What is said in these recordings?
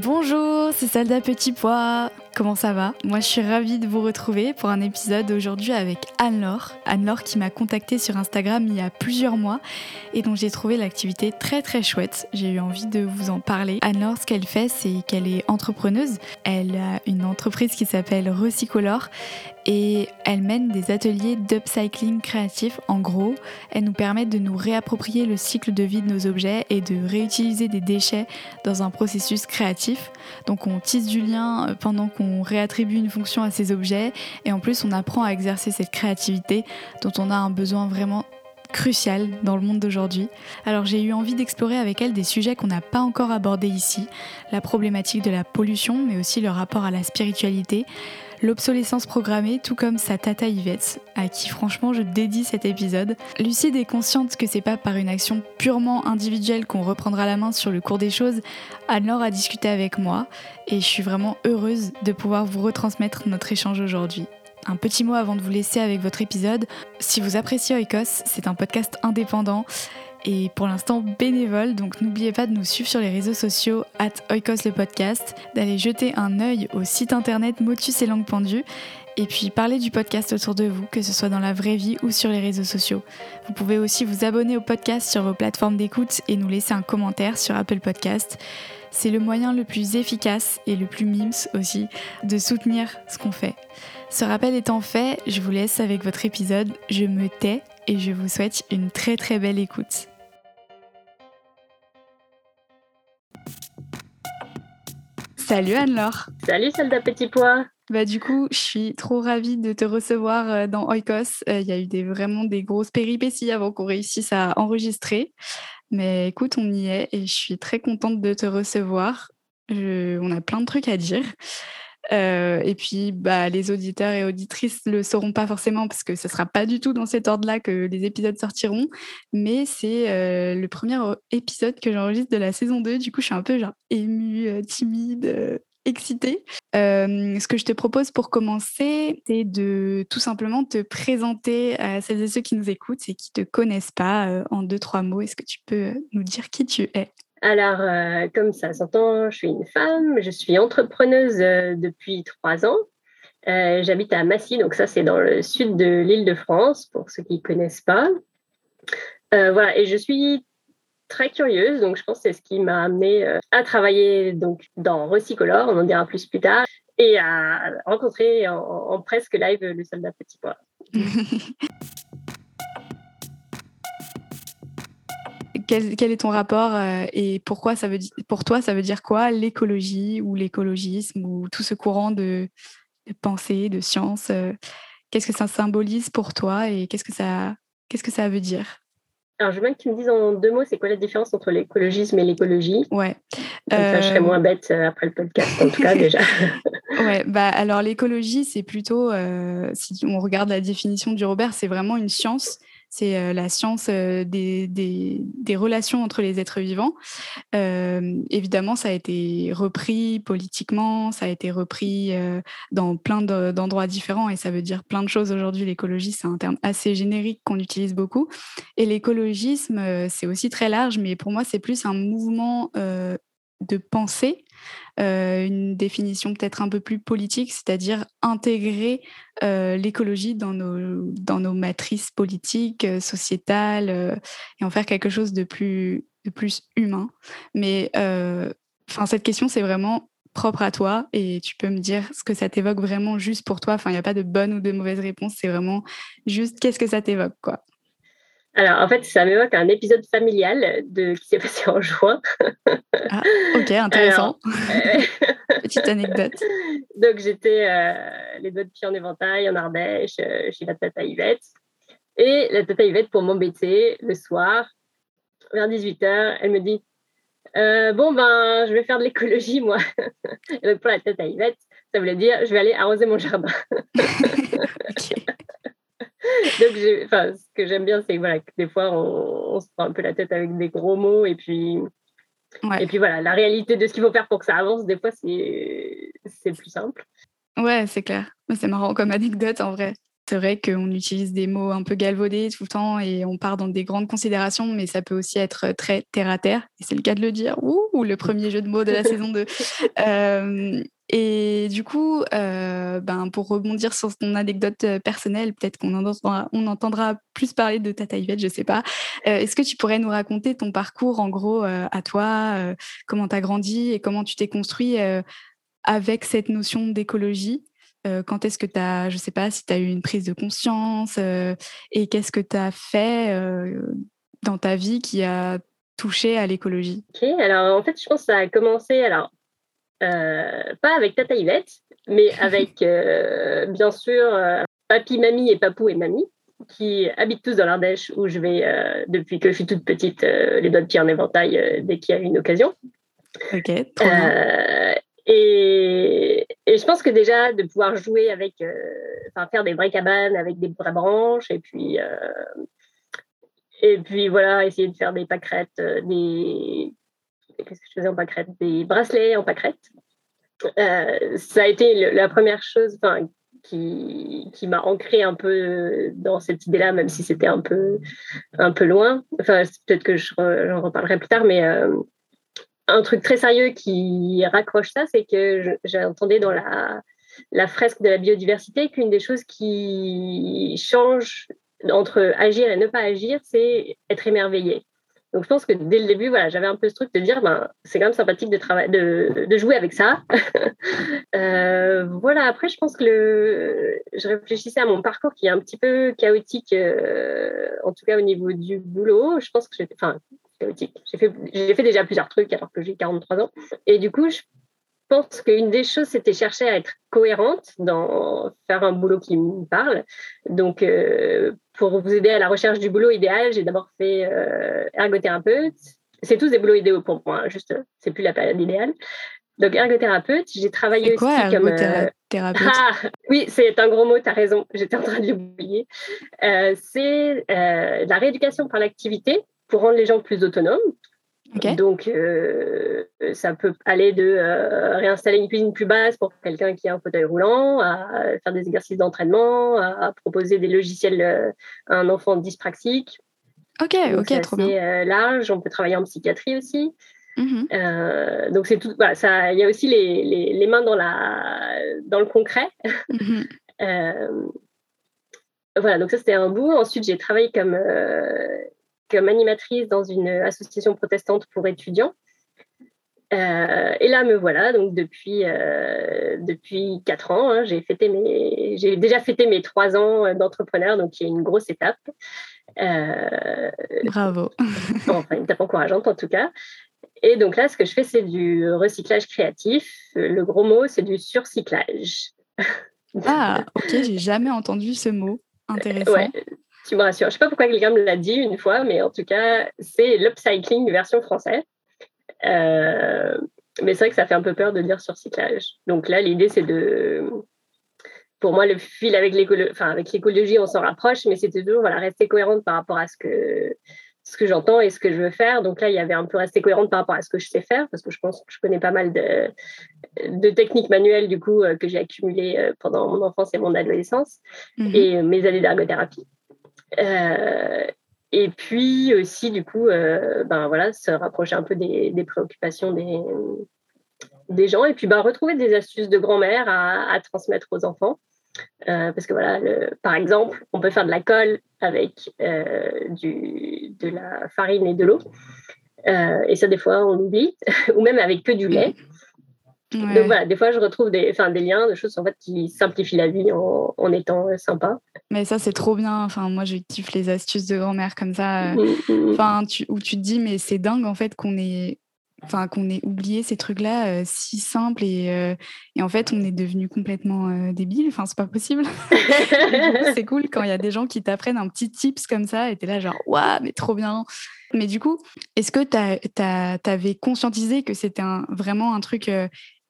Bonjour, c'est Salda Petit Pois. Comment ça va? Moi, je suis ravie de vous retrouver pour un épisode aujourd'hui avec Anne-Laure. Anne-Laure qui m'a contactée sur Instagram il y a plusieurs mois et dont j'ai trouvé l'activité très très chouette. J'ai eu envie de vous en parler. Anne-Laure, ce qu'elle fait, c'est qu'elle est entrepreneuse. Elle a une entreprise qui s'appelle Recycolor et elle mène des ateliers d'upcycling créatif. En gros, elle nous permet de nous réapproprier le cycle de vie de nos objets et de réutiliser des déchets dans un processus créatif. Donc on tisse du lien pendant qu'on réattribue une fonction à ces objets et en plus on apprend à exercer cette créativité dont on a un besoin vraiment crucial dans le monde d'aujourd'hui. Alors j'ai eu envie d'explorer avec elle des sujets qu'on n'a pas encore abordés ici, la problématique de la pollution mais aussi le rapport à la spiritualité, l'obsolescence programmée, tout comme sa tata Yvette, à qui franchement je dédie cet épisode. Lucide est consciente que c'est pas par une action purement individuelle qu'on reprendra la main sur le cours des choses. Anne-Laure a discuté avec moi et je suis vraiment heureuse de pouvoir vous retransmettre notre échange aujourd'hui. Un petit mot avant de vous laisser avec votre épisode. Si vous appréciez Oikos, c'est un podcast indépendant et pour l'instant bénévole, donc n'oubliez pas de nous suivre sur les réseaux sociaux at Oikos le podcast, d'aller jeter un œil au site internet Motus et Langue Pendue, et puis parler du podcast autour de vous, que ce soit dans la vraie vie ou sur les réseaux sociaux. Vous pouvez aussi vous abonner au podcast sur vos plateformes d'écoute et nous laisser un commentaire sur Apple Podcast. C'est le moyen le plus efficace et le plus mimes aussi de soutenir ce qu'on fait. Ce rappel étant fait, je vous laisse avec votre épisode. Je me tais et je vous souhaite une très très belle écoute. Salut Anne-Laure. Salut Soldat Petit Pois. Bah du coup, je suis trop ravie de te recevoir euh, dans Oikos. Euh, il y a eu des, vraiment des grosses péripéties avant qu'on réussisse à enregistrer. Mais écoute, on y est et je suis très contente de te recevoir. on a plein de trucs à dire. Euh, et puis, bah, les auditeurs et auditrices le sauront pas forcément parce que ce sera pas du tout dans cet ordre-là que les épisodes sortiront. Mais c'est euh, le premier épisode que j'enregistre de la saison 2. Du coup, je suis un peu genre émue, euh, timide, excitée. ce que je te propose pour commencer, c'est de tout simplement te présenter à celles et ceux qui nous écoutent et qui te connaissent pas en deux, trois mots. Est-ce que tu peux nous dire qui tu es? Alors, euh, comme ça s'entend, je suis une femme, je suis entrepreneuse euh, depuis trois ans. Euh, j'habite à Massy, donc ça c'est dans le sud de l'île de France, pour ceux qui ne connaissent pas. voilà, et je suis très curieuse, donc je pense que c'est ce qui m'a amenée à travailler donc, dans Recycolor, on en dira plus plus tard, et à rencontrer en, en presque live le soldat Petit Pois. quel, est ton rapport euh, et pourquoi ça veut pour toi ça veut dire quoi l'écologie ou l'écologisme ou tout ce courant de, pensée, de science euh, Qu'est-ce que ça symbolise pour toi et qu'est-ce que ça qu'est-ce que ça veut dire? Alors, je veux bien que tu me dises en deux mots, c'est quoi la différence entre l'écologisme et l'écologie? Ouais. je serais moins bête euh, après le podcast, en tout cas, déjà. ouais, bah, alors l'écologie, c'est plutôt, si on regarde la définition du Robert, c'est vraiment une science c'est la science des, des, relations entre les êtres vivants. évidemment, ça a été repris politiquement, ça a été repris dans plein d'endroits différents et ça veut dire plein de choses aujourd'hui. L'écologie, c'est un terme assez générique qu'on utilise beaucoup. Et l'écologisme, c'est aussi très large, mais pour moi, c'est plus un mouvement de pensée, euh, une définition peut-être un peu plus politique, c'est-à-dire intégrer euh, l'écologie dans nos, dans nos matrices politiques, euh, sociétales, et en faire quelque chose de plus, de plus humain. Mais cette question, c'est vraiment propre à toi et tu peux me dire ce que ça t'évoque vraiment juste pour toi. Il n'y a pas de bonne ou de mauvaise réponse, c'est vraiment juste qu'est-ce que ça t'évoque, quoi. Alors, en fait, ça m'évoque un épisode familial de, qui s'est passé en juin. ah, ok, intéressant. Petite anecdote. Donc, j'étais euh, les doigts de pied en éventail en Ardèche, euh, chez la tata Yvette. Et la tata Yvette, pour m'embêter, le soir, vers 18h, elle me dit euh, Bon, ben, je vais faire de l'écologie, moi. Et donc, pour la tata Yvette, ça voulait dire Je vais aller arroser mon jardin. Donc, ce que j'aime bien, c'est voilà, que des fois, on, se prend un peu la tête avec des gros mots et puis, et puis voilà, la réalité de ce qu'il faut faire pour que ça avance, des fois, c'est plus simple. Ouais, c'est clair. C'est marrant comme anecdote en vrai. C'est vrai qu'on utilise des mots un peu galvaudés tout le temps et on part dans des grandes considérations, mais ça peut aussi être très terre à terre. Et c'est le cas de le dire. Ouh, le premier jeu de mots de la saison 2. Euh, et du coup, euh, ben, pour rebondir sur ton anecdote euh, personnelle, peut-être qu'on entendra, on entendra plus parler de Tata Yvette, je ne sais pas. Est-ce que tu pourrais nous raconter ton parcours, en gros, à toi, comment tu as grandi et comment tu t'es construit avec cette notion d'écologie? Quand est-ce que tu as, je ne sais pas si tu as eu une prise de conscience et qu'est-ce que tu as fait dans ta vie qui a touché à l'écologie? Ok, alors en fait, je pense que ça a commencé, alors pas avec Tata Yvette, mais avec bien sûr papy, mamie et papou et mamie qui habitent tous dans l'Ardèche où je vais depuis que je suis toute petite les doigts de pied en éventail dès qu'il y a une occasion. Ok, et, je pense que déjà de pouvoir jouer avec, euh, faire des vraies cabanes avec des vraies branches et puis euh, et puis voilà essayer de faire des pâquerettes, euh, des qu'est-ce que je faisais en des bracelets en pâquerettes. ça a été la première chose, qui, qui m'a ancré un peu dans cette idée-là, même si c'était un peu, un peu loin. Enfin, peut-être que j'en reparlerai plus tard, mais un truc très sérieux qui raccroche ça, c'est que j'ai entendu dans la, fresque de la biodiversité qu'une des choses qui change entre agir et ne pas agir, c'est être émerveillé. Donc je pense que dès le début, voilà, j'avais un peu ce truc de dire, ben, c'est quand même sympathique de, jouer avec ça. euh, voilà, après, je pense que je réfléchissais à mon parcours qui est un petit peu chaotique, euh, en tout cas au niveau du boulot. Je pense que chaotique. J'ai fait, j'ai fait déjà plusieurs trucs alors que j'ai 43 ans. Et du coup, je pense qu'une des choses, c'était chercher à être cohérente dans faire un boulot qui me parle. Donc, euh, pour vous aider à la recherche du boulot idéal, j'ai d'abord fait euh, ergothérapeute. C'est tous des boulots idéaux pour moi, hein, juste, c'est plus la période idéale. Donc, ergothérapeute, j'ai travaillé quoi, aussi comme. Euh, ah, oui, c'est un gros mot, tu as raison, j'étais en train de l'oublier. c'est la rééducation par l'activité pour rendre les gens plus autonomes. Donc, euh, ça peut aller de euh, réinstaller une cuisine plus basse pour quelqu'un qui a un fauteuil roulant, à faire des exercices d'entraînement, à, proposer des logiciels euh, à un enfant dyspraxique. Ok, ok, trop bien. large. On peut travailler en psychiatrie aussi. Mm-hmm. donc, c'est tout. Voilà, ça, il y a aussi les, les, les, mains dans, la, dans le concret. Mm-hmm. voilà, donc ça, c'était un bout. Ensuite, j'ai travaillé comme comme animatrice dans une association protestante pour étudiants. Euh, et là, me voilà, donc depuis, euh, depuis 4 ans, hein, j'ai, fêté mes, j'ai déjà fêté mes 3 ans d'entrepreneur, donc il y a une grosse étape. Euh, Bravo. enfin, une étape encourageante en tout cas. Et donc là, ce que je fais, c'est du recyclage créatif. Le gros mot, c'est du surcyclage. Ah, ok, j'ai jamais entendu ce mot. Intéressant. Ouais, tu me rassures. Je ne sais pas pourquoi quelqu'un me l'a dit une fois, mais en tout cas, c'est l'upcycling version française. Euh, mais c'est vrai que ça fait un peu peur de dire surcyclage. Donc là, l'idée, c'est de, pour moi, le fil avec l'écologie, enfin, avec l'écologie, on s'en rapproche, mais c'était toujours voilà, rester cohérente par rapport à ce que, ce que j'entends et ce que je veux faire. Donc là, il y avait un peu rester cohérente par rapport à ce que je sais faire, parce que je pense que je connais pas mal de, de techniques manuelles, du coup, euh, que j'ai accumulées euh, pendant mon enfance et mon adolescence, mhm. et mes années d'ergothérapie. Euh, et puis aussi, du coup, ben voilà, se rapprocher un peu des, préoccupations des, gens et puis ben, retrouver des astuces de grand-mère à, transmettre aux enfants. Euh, parce que voilà, par exemple, on peut faire de la colle avec euh, de la farine et de l'eau. Euh, et ça, des fois, on oublie, ou même avec que du lait. Donc voilà, des fois, je retrouve des, des liens, des choses en fait, qui simplifient la vie en, en étant sympa. Mais ça, c'est trop bien. Enfin, moi, je kiffe les astuces de grand-mère comme ça. Mmh, mmh, mmh. Enfin, tu, où tu te dis, mais c'est dingue en fait qu'on ait enfin qu'on ait oublié ces trucs-là euh, si simples et, euh, et, en fait on est devenu complètement euh, débile. Enfin c'est pas possible. c'est cool quand il y a des gens qui t'apprennent un petit tips comme ça et t'es là genre waouh mais trop bien. Mais du coup est-ce que t'avais conscientisé que c'était vraiment un truc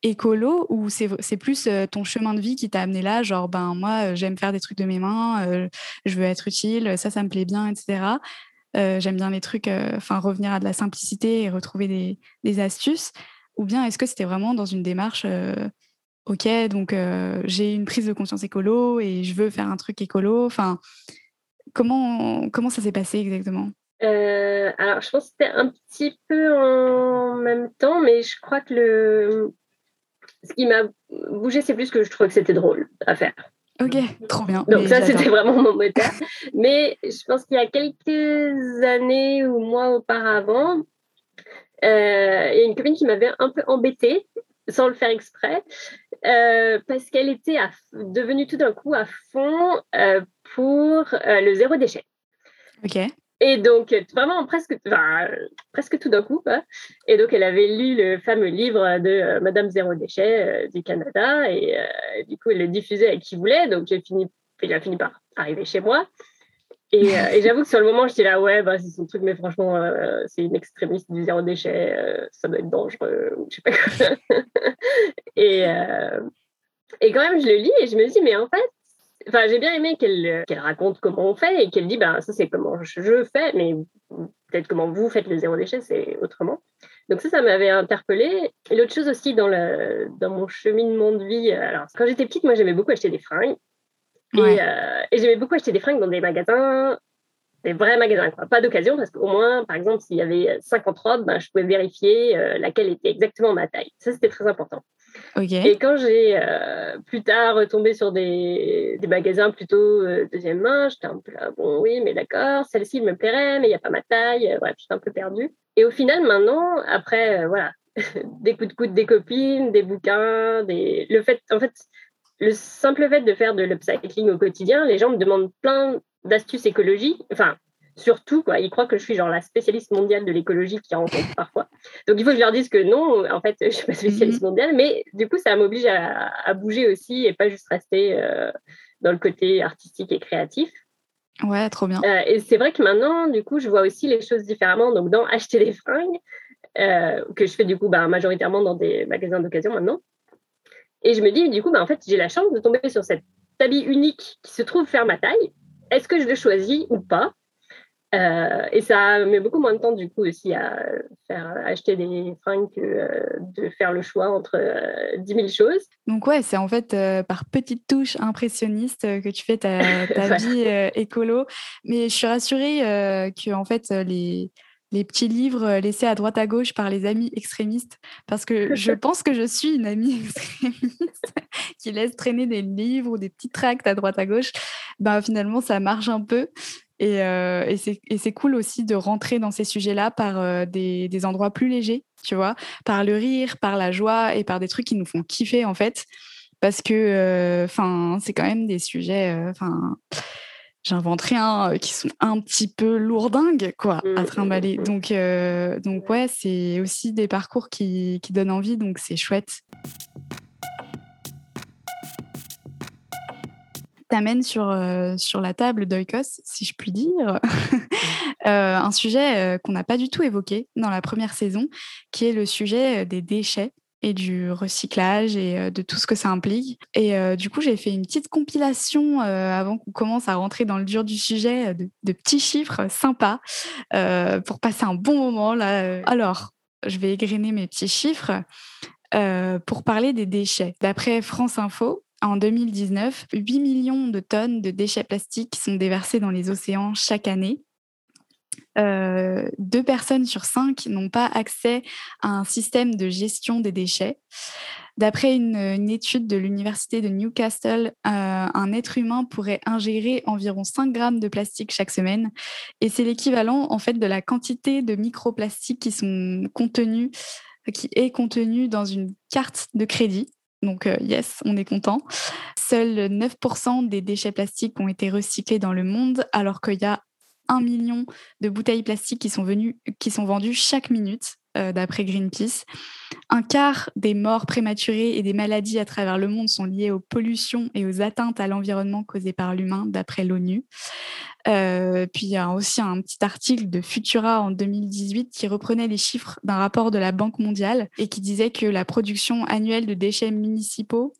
écolo ou c'est plus ton chemin de vie qui t'a amené là genre ben moi j'aime faire des trucs de mes mains, je veux être utile, ça ça me plaît bien etc. Euh, j'aime bien les trucs, euh, enfin revenir à de la simplicité et retrouver des, des astuces Ou bien est-ce que c'était vraiment dans une démarche, euh, ok, donc j'ai une prise de conscience écolo et je veux faire un truc écolo. Enfin, comment comment ça s'est passé exactement? Alors je pense que c'était un petit peu en même temps, mais je crois que le ce qui m'a bougé, c'est plus que je trouvais que c'était drôle à faire. Ok, trop bien. Donc ça, c'était vraiment mon moteur. Mais je pense qu'il y a quelques années ou mois auparavant, euh, il y a une copine qui m'avait un peu embêtée, sans le faire exprès, euh, parce qu'elle était devenue tout d'un coup à fond euh, pour le zéro déchet. Ok. Et donc, vraiment presque, presque tout d'un coup. Et donc, elle avait lu le fameux livre de euh, Madame Zéro Déchet euh, du Canada. Et euh, du coup, elle le diffusait à qui voulait. Donc, j'ai il a fini par arriver chez moi. Et, j'avoue que sur le moment, je dis là, ouais, bah, c'est son truc, mais franchement, c'est une extrémiste du zéro déchet. ça doit être dangereux. Je sais pas quoi. et, et quand même, je le lis et je me dis, mais en fait, Enfin, j'ai bien aimé qu'elle raconte comment on fait et qu'elle dit, ben, ça c'est comment je fais, mais peut-être comment vous faites le zéro déchet, c'est autrement. Donc ça, ça m'avait interpellée. Et l'autre chose aussi dans, le, dans mon cheminement de vie, alors quand j'étais petite, moi j'aimais beaucoup acheter des fringues. Euh, et, j'aimais beaucoup acheter des fringues dans des magasins, des vrais magasins, quoi. pas d'occasion, parce qu'au moins, par exemple, s'il y avait 50 robes, ben, je pouvais vérifier euh, laquelle était exactement ma taille. Ça, c'était très important. Et quand j'ai euh, plus tard retombé sur des, magasins plutôt euh, deuxième main, j'étais un peu là, bon oui, mais d'accord, celle-ci me plairait, mais il n'y a pas ma taille, euh, bref, j'étais un peu perdue. Et au final, maintenant, après, voilà, des coups de coude des copines, des bouquins, des... le fait, en fait, le simple fait de faire de l'upcycling au quotidien, les gens me demandent plein d'astuces écologiques, enfin, surtout, quoi. Ils croient que je suis genre la spécialiste mondiale de l'écologie qui rencontre parfois. Donc, il faut que je leur dise que non, en fait, je ne suis pas spécialiste mhm. mondiale, mais du coup, ça m'oblige à, bouger aussi et pas juste rester euh, dans le côté artistique et créatif. Ouais, trop bien. Euh, et c'est vrai que maintenant, du coup, je vois aussi les choses différemment. Donc, dans acheter des fringues, euh, que je fais du coup bah, majoritairement dans des magasins d'occasion maintenant. Et je me dis, du coup, bah, en fait, j'ai la chance de tomber sur cet habit unique qui se trouve faire ma taille. Est-ce que je le choisis ou pas? Euh, et ça met beaucoup moins de temps du coup aussi à faire acheter des fringues que euh, de faire le choix entre euh, 10 000 choses. Donc ouais, c'est en fait euh, par petites touches impressionnistes que tu fais ta, ta vie écolo. Mais je suis rassurée que en fait les les petits livres laissés à droite à gauche par les amis extrémistes, parce que je pense que je suis une amie extrémiste qui laisse traîner des livres ou des petits tracts à droite à gauche. Ben, finalement, ça marche un peu. Et, euh, et c'est cool aussi de rentrer dans ces sujets-là par euh, des, des, endroits plus légers, tu vois, par le rire, par la joie et par des trucs qui nous font kiffer en fait, parce que, euh, enfin, c'est quand même des sujets, enfin, j'invente rien, qui sont un petit peu lourdingues quoi, à mmh, mmh, trimballer. Mmh. Donc, donc ouais, c'est aussi des parcours qui, qui donnent envie, donc c'est chouette. T'amène sur, euh, sur la table d'Oikos, si je puis dire, euh, un sujet euh, qu'on n'a pas du tout évoqué dans la première saison, qui est le sujet des déchets et du recyclage et de tout ce que ça implique. Et du coup, j'ai fait une petite compilation avant qu'on commence à rentrer dans le dur du sujet de, de petits chiffres sympas pour passer un bon moment là. Alors, je vais égrener mes petits chiffres pour parler des déchets. D'après France Info, en 2019, 8 millions de tonnes de déchets plastiques sont déversés dans les océans chaque année. Euh, deux personnes sur cinq n'ont pas accès à un système de gestion des déchets. D'après une, étude de l'université de Newcastle, euh, un être humain pourrait ingérer environ 5 grammes de plastique chaque semaine, et c'est l'équivalent en fait de la quantité de microplastiques qui sont contenus, qui est contenue dans une carte de crédit. Donc, euh, yes, on est content. Seuls 9% des déchets plastiques ont été recyclés dans le monde, alors qu'il y a un million de bouteilles plastiques qui sont, venues, qui sont vendues chaque minute, euh, d'après Greenpeace. Un quart des morts prématurées et des maladies à travers le monde sont liées aux pollutions et aux atteintes à l'environnement causées par l'humain, d'après l'ONU. Euh, puis il y a aussi un petit article de Futura en 2018 qui reprenait les chiffres d'un rapport de la Banque mondiale et qui disait que la production annuelle de déchets municipaux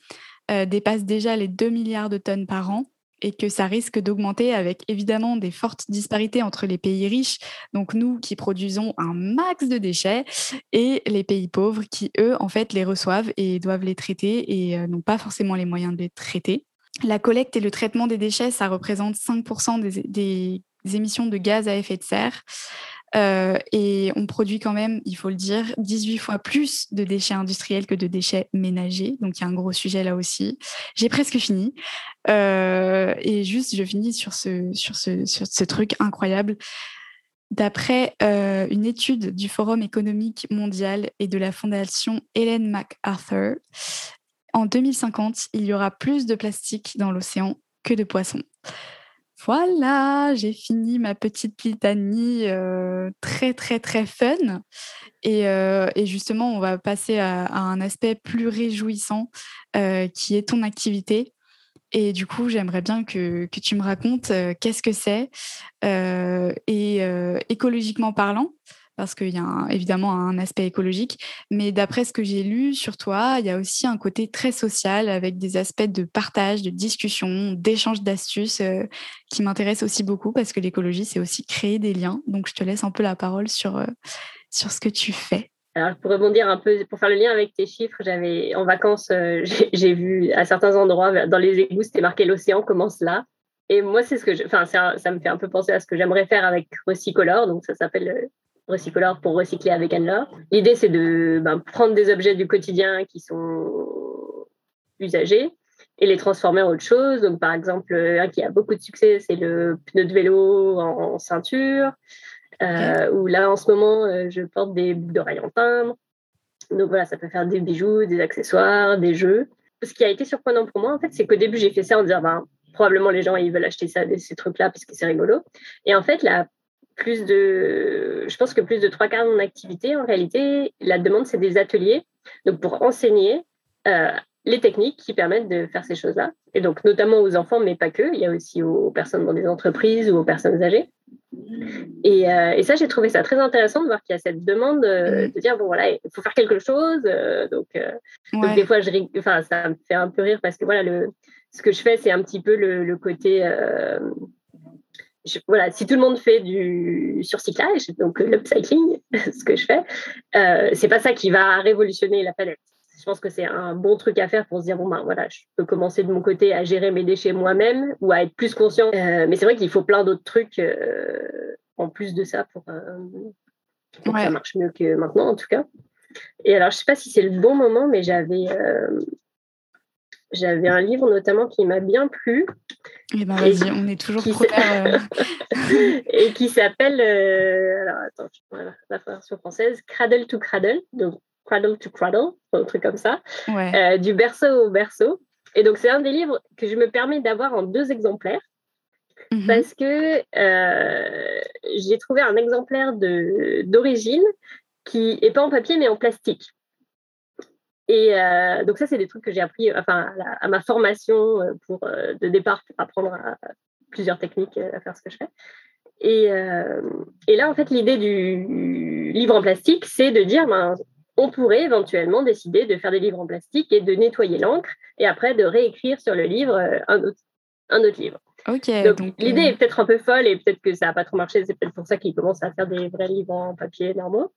euh, dépasse déjà les 2 milliards de tonnes par an et que ça risque d'augmenter avec évidemment des fortes disparités entre les pays riches, donc nous qui produisons un max de déchets, et les pays pauvres qui, eux, en fait, les reçoivent et doivent les traiter et euh, n'ont pas forcément les moyens de les traiter. La collecte et le traitement des déchets, ça représente 5% des, des émissions de gaz à effet de serre. Euh, et on produit quand même, il faut le dire, 18 fois plus de déchets industriels que de déchets ménagers. Donc il y a un gros sujet là aussi. J'ai presque fini. Euh, et juste, je finis sur ce, sur ce, sur ce truc incroyable. D'après euh, une étude du Forum économique mondial et de la fondation Helen MacArthur, en 2050, il y aura plus de plastique dans l'océan que de poissons. Voilà, j'ai fini ma petite litanie très très très fun. Et, justement, on va passer à, un aspect plus réjouissant qui est ton activité. Et du coup, j'aimerais bien que, que, tu me racontes qu'est-ce que c'est et écologiquement parlant, parce qu'il y a évidemment un aspect écologique. Mais d'après ce que j'ai lu sur toi, il y a aussi un côté très social avec des aspects de partage, de discussion, d'échange d'astuces euh, qui m'intéressent aussi beaucoup parce que l'écologie, c'est aussi créer des liens. Donc, je te laisse un peu la parole sur, euh, sur ce que tu fais. Alors, pour rebondir un peu, pour faire le lien avec tes chiffres, j'avais en vacances, euh, j'ai vu à certains endroits dans les égouts, c'était marqué l'océan commence là. Et moi, c'est ce que, enfin, ça, ça, me fait un peu penser à ce que j'aimerais faire avec Recycolor. Donc, ça s'appelle recycoleur pour recycler avec Anne-Laure. L'idée, c'est de ben, prendre des objets du quotidien qui sont usagés et les transformer en autre chose. Donc, par exemple, un qui a beaucoup de succès, c'est le pneu de vélo en, ceinture. Euh, Ou là, en ce moment, euh, je porte des boucles d'oreilles en timbre. Donc voilà, ça peut faire des bijoux, des accessoires, des jeux. Ce qui a été surprenant pour moi, en fait, c'est qu'au début, j'ai fait ça en disant, ben, probablement les gens, ils veulent acheter ça, ces trucs-là, parce que c'est rigolo. Et en fait, la plus de, je pense que plus de trois quarts de mon activité, en réalité, la demande, c'est des ateliers. Donc, pour enseigner euh, les techniques qui permettent de faire ces choses-là. Et donc, notamment aux enfants, mais pas que. Il y a aussi aux personnes dans des entreprises ou aux personnes âgées. Et, euh, ça, j'ai trouvé ça très intéressant de voir qu'il y a cette demande euh, de dire bon voilà, il faut faire quelque chose. donc, des fois, je, enfin, ça me fait un peu rire parce que voilà, le, ce que je fais, c'est un petit peu le, le côté voilà, si tout le monde fait du surcyclage, donc l'upcycling, ce que je fais, euh, c'est pas ça qui va révolutionner la planète. Je pense que c'est un bon truc à faire pour se dire bon ben voilà, je peux commencer de mon côté à gérer mes déchets moi-même ou à être plus conscient. Euh, mais c'est vrai qu'il faut plein d'autres trucs euh, en plus de ça pour, euh, que ça marche mieux que maintenant en tout cas. Et alors je sais pas si c'est le bon moment, mais j'avais j'avais un livre notamment qui m'a bien plu. Eh ben, vas-y, on est toujours euh. et qui s'appelle, euh, alors attends, voilà, la version française, Cradle to Cradle, donc Cradle to Cradle, un truc comme ça, euh, du berceau au berceau. Et donc c'est un des livres que je me permets d'avoir en deux exemplaires. Mhm. Parce que j'ai trouvé un exemplaire d'origine qui n'est pas en papier mais en plastique. Et euh, donc ça, c'est des trucs que j'ai appris enfin, à, ma formation euh, pour, euh, de départ pour apprendre plusieurs techniques à faire ce que je fais. Et, et là, en fait, l'idée du livre en plastique, c'est de dire, ben, on pourrait éventuellement décider de faire des livres en plastique et de nettoyer l'encre et après de réécrire sur le livre un autre, un autre livre. Ok. Donc, l'idée est peut-être un peu folle et peut-être que ça n'a pas trop marché. C'est peut-être pour ça qu'ils commencent à faire des vrais livres en papier normaux.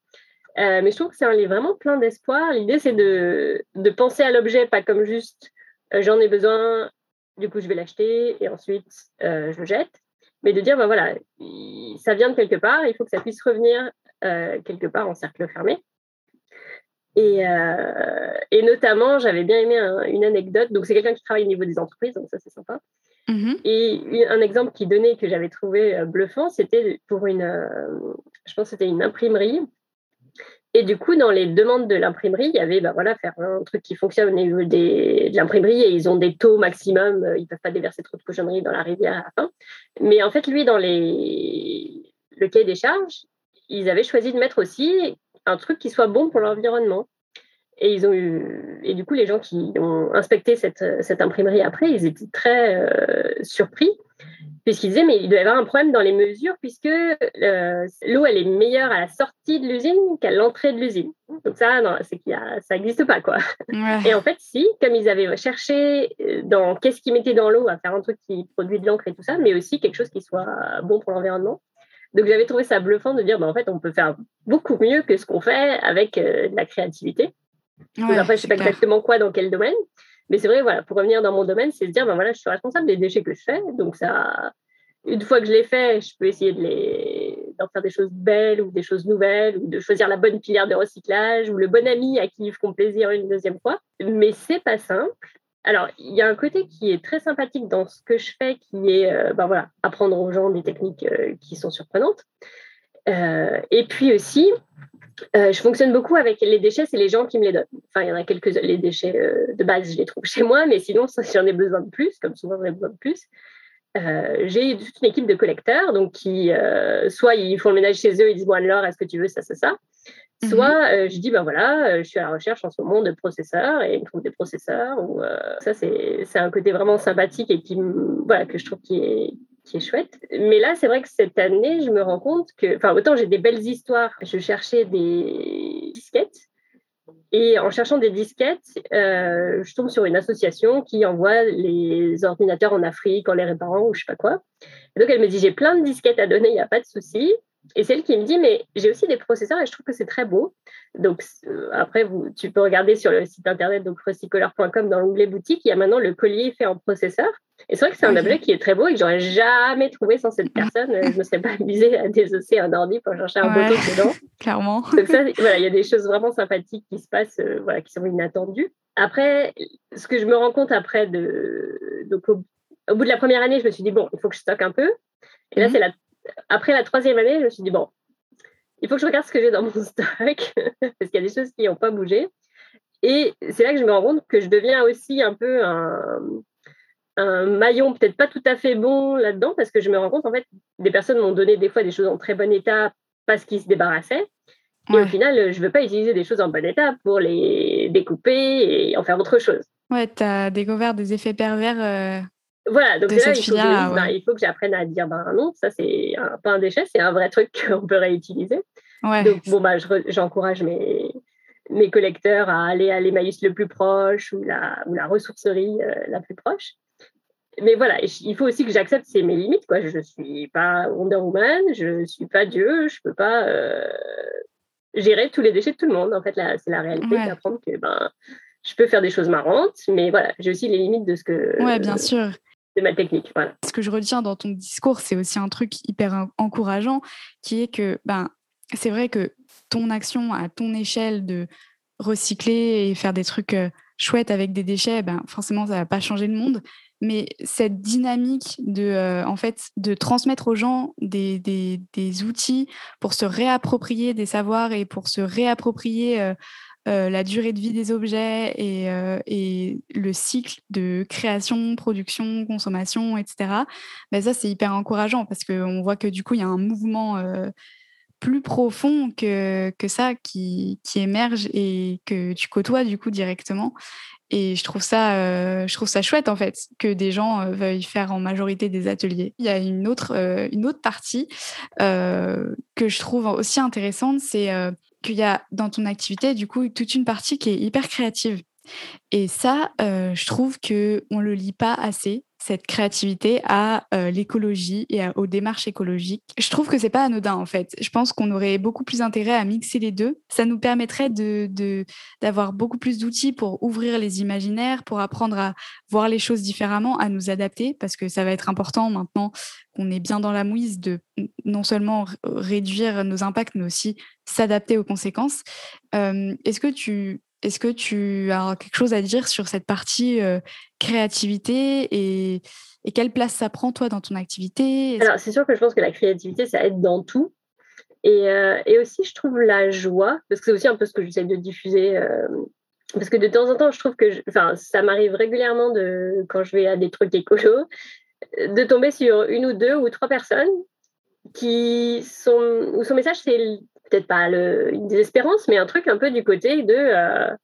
Mais je trouve que c'est un livre vraiment plein d'espoir. L'idée, c'est de, de, penser à l'objet, pas comme juste j'en ai besoin, du coup je vais l'acheter et ensuite je le jette mais de dire, ben voilà, ça vient de quelque part, il faut que ça puisse revenir euh, quelque part en cercle fermé. Et, euh, et notamment, j'avais bien aimé une anecdote. Donc, c'est quelqu'un qui travaille au niveau des entreprises, donc ça, c'est sympa. Mm-hmm. Et un exemple qui donnait que j'avais trouvé euh, bluffant, c'était pour une, je pense que c'était une imprimerie et du coup, dans les demandes de l'imprimerie, il y avait bah, voilà, faire un truc qui fonctionne au niveau de l'imprimerie et ils ont des taux maximum. Euh, ils ne peuvent pas déverser trop de cochonneries dans la rivière à la fin. Mais en fait, lui, dans le cahier des charges, ils avaient choisi de mettre aussi un truc qui soit bon pour l'environnement. Et, ils ont eu, et du coup, les gens qui ont inspecté cette, cette imprimerie après, ils étaient très euh, surpris puisqu'il disait, mais il doit y avoir un problème dans les mesures, puisque euh, l'eau, elle est meilleure à la sortie de l'usine qu'à l'entrée de l'usine. Donc ça, c'est qu'il ça n'existe pas, quoi. Et en fait, si, comme ils avaient cherché euh, dans qu'est-ce qu'ils mettaient dans l'eau, à faire un truc qui produit de l'encre et tout ça, mais aussi quelque chose qui soit bon pour l'environnement. Donc j'avais trouvé ça bluffant de dire, bah, en fait, on peut faire beaucoup mieux que ce qu'on fait avec euh, de la créativité. Après, je ne sais pas exactement quoi dans quel domaine, mais c'est vrai, voilà, pour revenir dans mon domaine, c'est se dire, ben voilà, je suis responsable des déchets que je fais. Donc, ça, une fois que je les fais, je peux essayer de les, d'en faire des choses belles ou des choses nouvelles ou de choisir la bonne filière de recyclage ou le bon ami à qui ils feront plaisir une deuxième fois. Mais c'est pas simple. Alors, il y a un côté qui est très sympathique dans ce que je fais, qui est, euh, ben voilà, apprendre aux gens des techniques euh, qui sont surprenantes. Euh, et puis aussi, euh, je fonctionne beaucoup avec les déchets, c'est les gens qui me les donnent. Enfin, il y en a quelques les déchets euh, de base, je les trouve chez moi, mais sinon, si j'en ai besoin de plus, comme souvent j'en ai besoin de plus, euh, j'ai toute une équipe de collecteurs, donc qui soit ils font le ménage chez eux, ils disent bon alors, est-ce que tu veux ça, ça, ça? Mhm. Soit je dis ben voilà, je suis à la recherche en ce moment de processeurs et ils me trouvent des processeurs. Ou ça c'est un côté vraiment sympathique et qui voilà que je trouve qui est qui est chouette. Mais là, c'est vrai que cette année, je me rends compte que, enfin, autant j'ai des belles histoires, je cherchais des disquettes. Et en cherchant des disquettes, euh, je tombe sur une association qui envoie les ordinateurs en Afrique en les réparant ou je sais pas quoi. Et donc elle me dit j'ai plein de disquettes à donner, il n'y a pas de souci. Et c'est elle qui me dit, mais j'ai aussi des processeurs et je trouve que c'est très beau. Donc, euh, après, vous, tu peux regarder sur le site internet, donc recycoleur.com, dans l'onglet boutique, il y a maintenant le collier fait en processeur. Et c'est vrai que c'est un objet qui est très beau et que j'aurais jamais trouvé sans cette personne. Je ne serais pas amusée à désosser un ordi pour chercher un bouton dedans. Clairement. Donc ça, voilà, il y a des choses vraiment sympathiques qui se passent, euh, voilà, qui sont inattendues. Après, ce que je me rends compte après de, donc au, bout de la première année, je me suis dit bon, il faut que je stocke un peu. Et là, mhm. c'est la après la troisième année, je me suis dit, bon, il faut que je regarde ce que j'ai dans mon stock, parce qu'il y a des choses qui n'ont pas bougé. Et c'est là que je me rends compte que je deviens aussi un peu un, maillon peut-être pas tout à fait bon là-dedans, parce que je me rends compte, en fait, des personnes m'ont donné des fois des choses en très bon état parce qu'ils se débarrassaient. Et au final, je ne veux pas utiliser des choses en bon état pour les découper et en faire autre chose. Ouais, tu as découvert des effets pervers euh, voilà, donc là, ben, il, faut que j'apprenne à dire ben non, ça c'est pas un déchet, c'est un vrai truc qu'on peut réutiliser. Donc bon bah j'encourage mes, mes collecteurs à aller à l'Emmaüs le plus proche ou la, ou la ressourcerie euh, la plus proche. Mais voilà, il faut aussi que j'accepte c'est mes limites. Quoi. Je ne suis pas Wonder Woman, je ne suis pas Dieu, je ne peux pas euh, gérer tous les déchets de tout le monde. En fait, c'est la réalité d'apprendre que ben, je peux faire des choses marrantes, mais voilà, j'ai aussi les limites de ce que. Ouais, bien sûr de ma technique. Ce que je retiens dans ton discours, c'est aussi un truc hyper encourageant, qui est que ben, c'est vrai que ton action à ton échelle de recycler et faire des trucs euh, chouettes avec des déchets, ben, forcément, ça va pas changer le monde. Mais cette dynamique de, euh, en fait, de transmettre aux gens des, des, des, outils pour se réapproprier des savoirs et pour se réapproprier euh, euh, la durée de vie des objets euh, et, le cycle de création, production, consommation, etc. Ben ça, c'est hyper encourageant parce qu'on voit que du coup, il y a un mouvement euh, plus profond que, que ça qui, qui, émerge et que tu côtoies du coup directement. Et je trouve ça, je trouve ça chouette en fait que des gens veuillent faire en majorité des ateliers. Il y a une autre, une autre partie que je trouve aussi intéressante, c'est qu'il y a dans ton activité, du coup, toute une partie qui est hyper créative. Et ça, je trouve que on le lit pas assez cette créativité à l'écologie et aux démarches écologiques. Je trouve que c'est pas anodin en fait. Je pense qu'on aurait beaucoup plus intérêt à mixer les deux. Ça nous permettrait de d'avoir beaucoup plus d'outils pour ouvrir les imaginaires, pour apprendre à voir les choses différemment, à nous adapter, parce que ça va être important maintenant qu'on est bien dans la mouise de non seulement réduire nos impacts, mais aussi s'adapter aux conséquences. Est-ce que tu est-ce que tu as quelque chose à dire sur cette partie euh, créativité et, quelle place ça prend, toi, dans ton activité? Alors, c'est sûr que je pense que la créativité, ça aide dans tout. Et, euh, aussi, je trouve la joie, parce que c'est aussi un peu ce que j'essaie de diffuser. Euh, parce que de temps en temps, je trouve que ça m'arrive régulièrement, de, quand je vais à des trucs écolos, de tomber sur une ou deux ou trois personnes qui sont, où son message, c'est peut-être pas le, une désespérance, mais un truc un peu du côté de euh,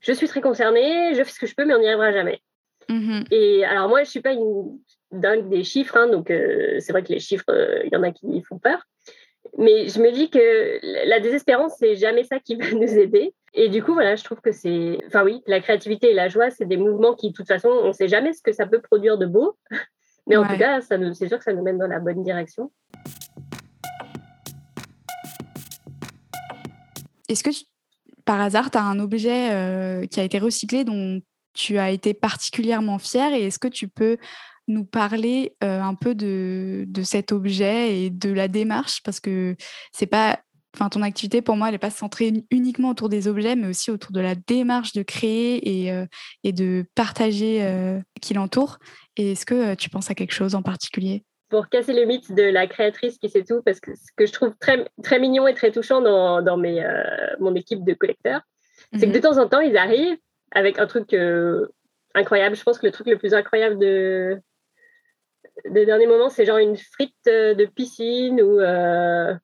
je suis très concernée, je fais ce que je peux, mais on n'y arrivera jamais. Mm-hmm. Et alors, moi, je suis pas une dingue des chiffres, hein, donc euh, c'est vrai que les chiffres, euh, il y en a qui font peur. Mais je me dis que la désespérance, c'est jamais ça qui va nous aider. Et du coup, voilà, je trouve que c'est. Enfin, oui, la créativité et la joie, c'est des mouvements qui, de toute façon, on ne sait jamais ce que ça peut produire de beau. Mais en tout cas, c'est sûr que ça nous mène dans la bonne direction. Est-ce que par hasard, tu as un objet euh, qui a été recyclé dont tu as été particulièrement fier et est-ce que tu peux nous parler euh, un peu de, cet objet et de la démarche? Parce que c'est pas enfin ton activité pour moi elle n'est pas centrée uniquement autour des objets mais aussi autour de la démarche de créer et, euh, et de partager qui l'entoure. Et est-ce que tu penses à quelque chose en particulier? Pour casser le mythe de la créatrice qui sait tout, parce que ce que je trouve très, très mignon et très touchant dans, dans mes, euh, mon équipe de collecteurs, c'est que de mhm. temps en temps, ils arrivent avec un truc euh, incroyable. Je pense que le truc le plus incroyable de, des derniers moments, c'est genre une frite de piscine ou. Euh,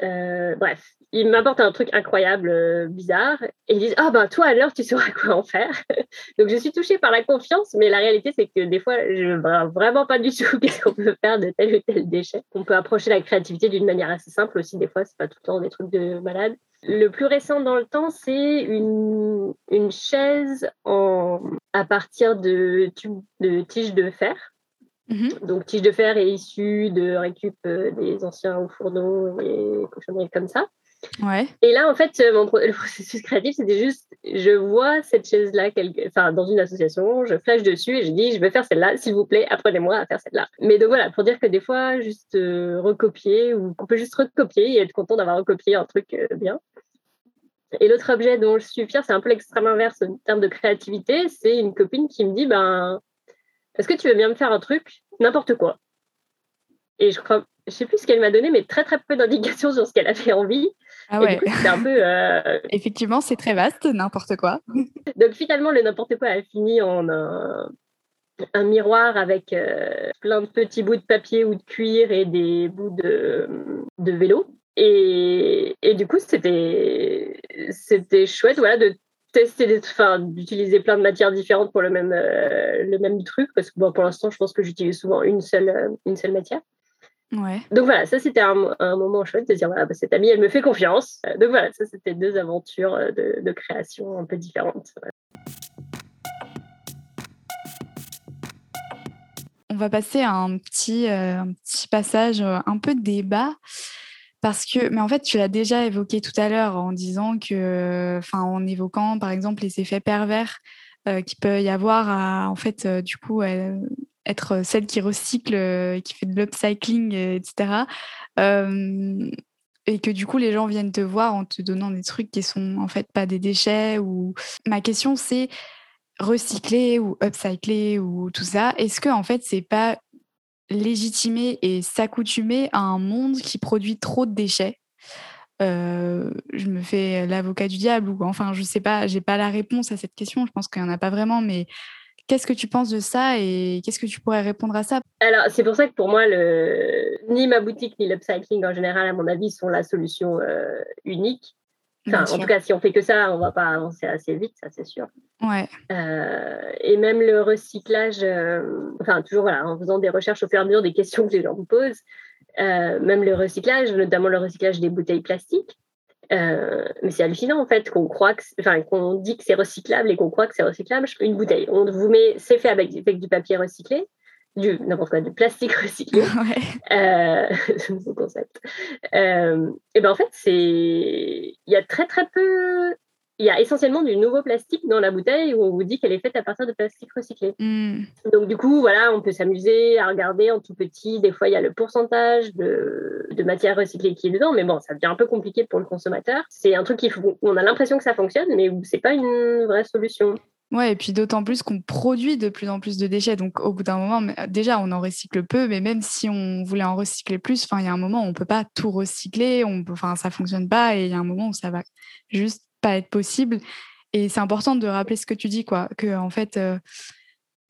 bref, ils m'apportent un truc incroyable, euh, bizarre, et ils disent Ah, ben toi alors, tu sauras quoi en faire. Donc je suis touchée par la confiance, mais la réalité, c'est que des fois, je ne vois vraiment pas du tout qu'est-ce qu'on peut faire de tel ou tel déchet. On peut approcher la créativité d'une manière assez simple aussi, des fois, c'est pas tout le temps des trucs de malade. Le plus récent dans le temps, c'est une, une chaise en, à partir de, de tiges de fer. Mm-hmm. Donc, tige de fer est issue de récup euh, des anciens hauts fourneaux et cochonneries comme ça. Ouais. Et là, en fait, mon le processus créatif, c'était juste, je vois cette chaise-là enfin, dans une association, je flash dessus et je dis, je veux faire celle-là, s'il vous plaît, apprenez-moi à faire celle-là. Mais donc voilà, pour dire que des fois, juste euh, recopier, ou on peut juste recopier et être content d'avoir recopié un truc euh, bien. Et l'autre objet dont je suis fière, c'est un peu l'extrême inverse en termes de créativité, c'est une copine qui me dit, ben, est-ce que tu veux bien me faire un truc, n'importe quoi Et je crois, je sais plus ce qu'elle m'a donné, mais très très peu d'indications sur ce qu'elle avait envie. Ah ouais. un peu. Euh, Effectivement, c'est très vaste, n'importe quoi. Donc finalement, le n'importe quoi a fini en un, miroir avec euh, plein de petits bouts de papier ou de cuir et des bouts de, de vélo. Et, et, du coup, c'était c'était chouette, voilà, de tester des, enfin, d'utiliser plein de matières différentes pour le même euh, le même truc, parce que bon, pour l'instant, je pense que j'utilise souvent une seule une seule matière. Donc voilà, ça c'était un, moment chouette de dire voilà, bah, cette amie, elle me fait confiance. Euh, donc voilà, ça c'était deux aventures euh, de, création un peu différentes. On va passer à un petit, euh, un petit passage un peu de débat. Parce que, mais en fait, tu l'as déjà évoqué tout à l'heure en disant que, enfin, en évoquant par exemple les effets pervers qu'il peut y avoir à, en fait, du coup, être celle qui recycle, euh, qui fait de l'upcycling, euh, etc. et que du coup, les gens viennent te voir en te donnant des trucs qui sont en fait pas des déchets. Ou ma question, c'est recycler ou upcycler ou tout ça. Est-ce que en fait, c'est pas légitimer et s'accoutumer à un monde qui produit trop de déchets euh, je me fais l'avocat du diable ou enfin je sais pas j'ai pas la réponse à cette question je pense qu'il y en a pas vraiment mais Qu'est-ce que tu penses de ça et qu'est-ce que tu pourrais répondre à ça? Alors, c'est pour ça que pour moi, ni ma boutique ni l'upcycling en général, à mon avis, sont la solution euh, unique. Enfin, en tout cas, si on fait que ça, on va pas avancer assez vite, ça c'est sûr. Ouais. Euh, et même le recyclage, euh, enfin toujours voilà, en faisant des recherches au fur et à mesure des questions que les gens me posent, même le recyclage, notamment le recyclage des bouteilles plastiques, mais c'est hallucinant en fait qu'on croit que, enfin, qu'on dit que c'est recyclable et qu'on croit que c'est recyclable. Une bouteille, on vous met, c'est fait avec, avec du papier recyclé, du n'importe quoi, du plastique recyclé. Ouais. Euh, concept. Euh, et ben en fait, c'est il y a très très peu. Il y a essentiellement du nouveau plastique dans la bouteille où on vous dit qu'elle est faite à partir de plastique recyclé. Hmm. Donc du coup, voilà, on peut s'amuser à regarder en tout petit. Des fois, il y a le pourcentage de, de matière recyclée qui est dedans, mais bon, ça devient un peu compliqué pour le consommateur. C'est un truc qui on a l'impression que ça fonctionne, mais c'est pas une vraie solution. Ouais, et puis d'autant plus qu'on produit de plus en plus de déchets. Donc au bout d'un moment, déjà, on en recycle peu, mais même si on voulait en recycler plus, il y a un moment où on peut pas tout recycler, on enfin, ça fonctionne pas, et il y a un moment où ça va juste pas être possible. Et c'est important de rappeler ce que tu dis, quoi, que en fait, euh,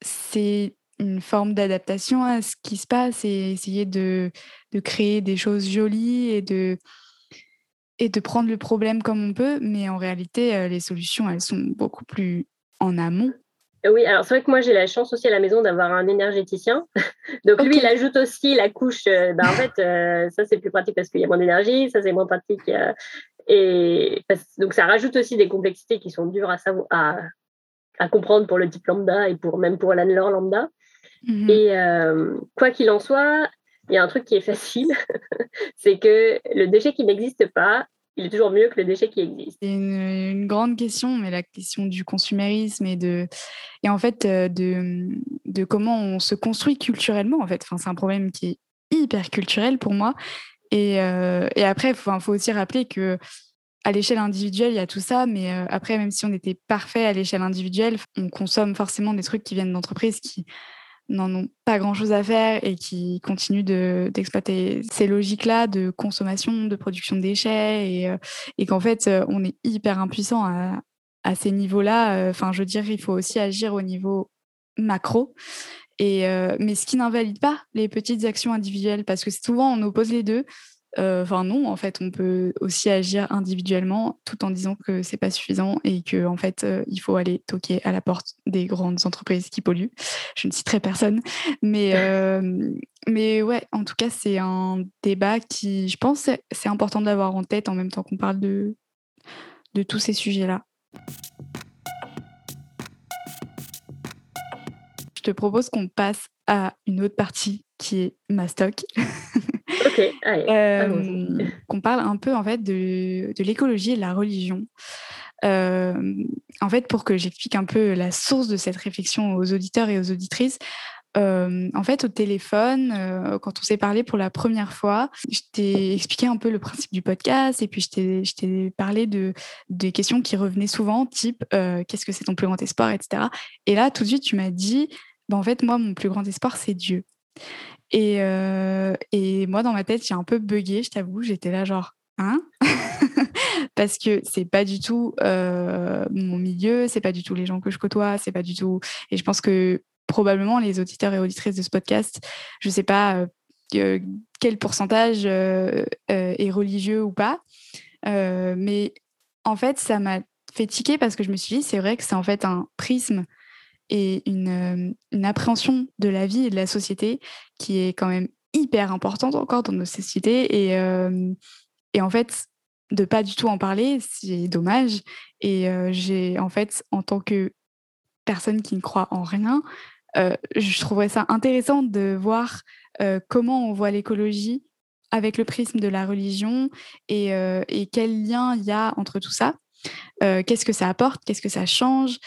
c'est une forme d'adaptation à ce qui se passe et essayer de, de créer des choses jolies et de et de prendre le problème comme on peut, mais en réalité, euh, les solutions, elles sont beaucoup plus en amont oui, alors c'est vrai que moi j'ai la chance aussi à la maison d'avoir un énergéticien. Donc lui, il ajoute aussi la couche. Euh, bah, en fait, euh, ça c'est plus pratique parce qu'il y a moins d'énergie, ça c'est moins pratique. Euh, et donc ça rajoute aussi des complexités qui sont dures à, savoir, à, comprendre pour le type lambda et pour même pour l'anleur lambda. Mhm. Et quoi qu'il en soit, il y a un truc qui est facile, c'est que le déchet qui n'existe pas, il est toujours mieux que le déchet qui existe. C'est une, grande question, mais la question du consumérisme et de et en fait euh, de, de comment on se construit culturellement en fait. Enfin, c'est un problème qui est hyper culturel pour moi. Et, euh, et après, il faut, faut, aussi rappeler que à l'échelle individuelle, il y a tout ça, mais euh, après, même si on était parfait à l'échelle individuelle, on consomme forcément des trucs qui viennent d'entreprises qui n'en ont pas grand-chose à faire et qui continuent d'exploiter ces logiques-là de consommation, de production de déchets et, euh, et qu'en fait, euh, on est hyper impuissant à, à ces niveaux-là. Euh, enfin, je veux dire, il faut aussi agir au niveau macro. Et, mais ce qui n'invalide pas les petites actions individuelles, parce que souvent on oppose les deux. Euh, enfin non, en fait, on peut aussi agir individuellement tout en disant que c'est pas suffisant et que en fait, euh, il faut aller toquer à la porte des grandes entreprises qui polluent. Je ne citerai personne, mais euh, mais ouais, en tout cas, c'est un débat qui, je pense, c'est important d'avoir en tête en même temps qu'on parle de de tous ces sujets-là. Je te propose qu'on passe à une autre partie qui est ma stock. Euh, qu'on parle un peu en fait de, de l'écologie et de la religion. Euh, en fait, pour que j'explique un peu la source de cette réflexion aux auditeurs et aux auditrices, euh, en fait, au téléphone, quand on s'est parlé pour la première fois, je t'ai expliqué un peu le principe du podcast et puis je t'ai parlé de, des questions qui revenaient souvent, type qu'est-ce que c'est ton plus grand espoir, etc. Et là, tout de suite, tu m'as dit, bah, en fait, moi, mon plus grand espoir, c'est Dieu. Et, euh, moi, dans ma tête, j'ai un peu bugué, je t'avoue. J'étais là, genre, hein? Parce que c'est pas du tout euh, mon milieu, c'est pas du tout les gens que je côtoie, c'est pas du tout. Et je pense que probablement les auditeurs et auditrices de ce podcast, je sais pas euh, quel pourcentage est religieux ou pas, mais en fait, ça m'a fait tiquer parce que je me suis dit, c'est vrai que c'est en fait un prisme et une, une, appréhension de la vie et de la société qui est quand même hyper importante encore dans nos sociétés. Et, et en fait, de pas du tout en parler, c'est dommage. Et j'ai, en fait, en tant que personne qui ne croit en rien, je trouverais ça intéressant de voir comment on voit l'écologie avec le prisme de la religion et, et quel lien il y a entre tout ça. Euh, qu'est-ce que ça apporte, qu'est-ce que ça change?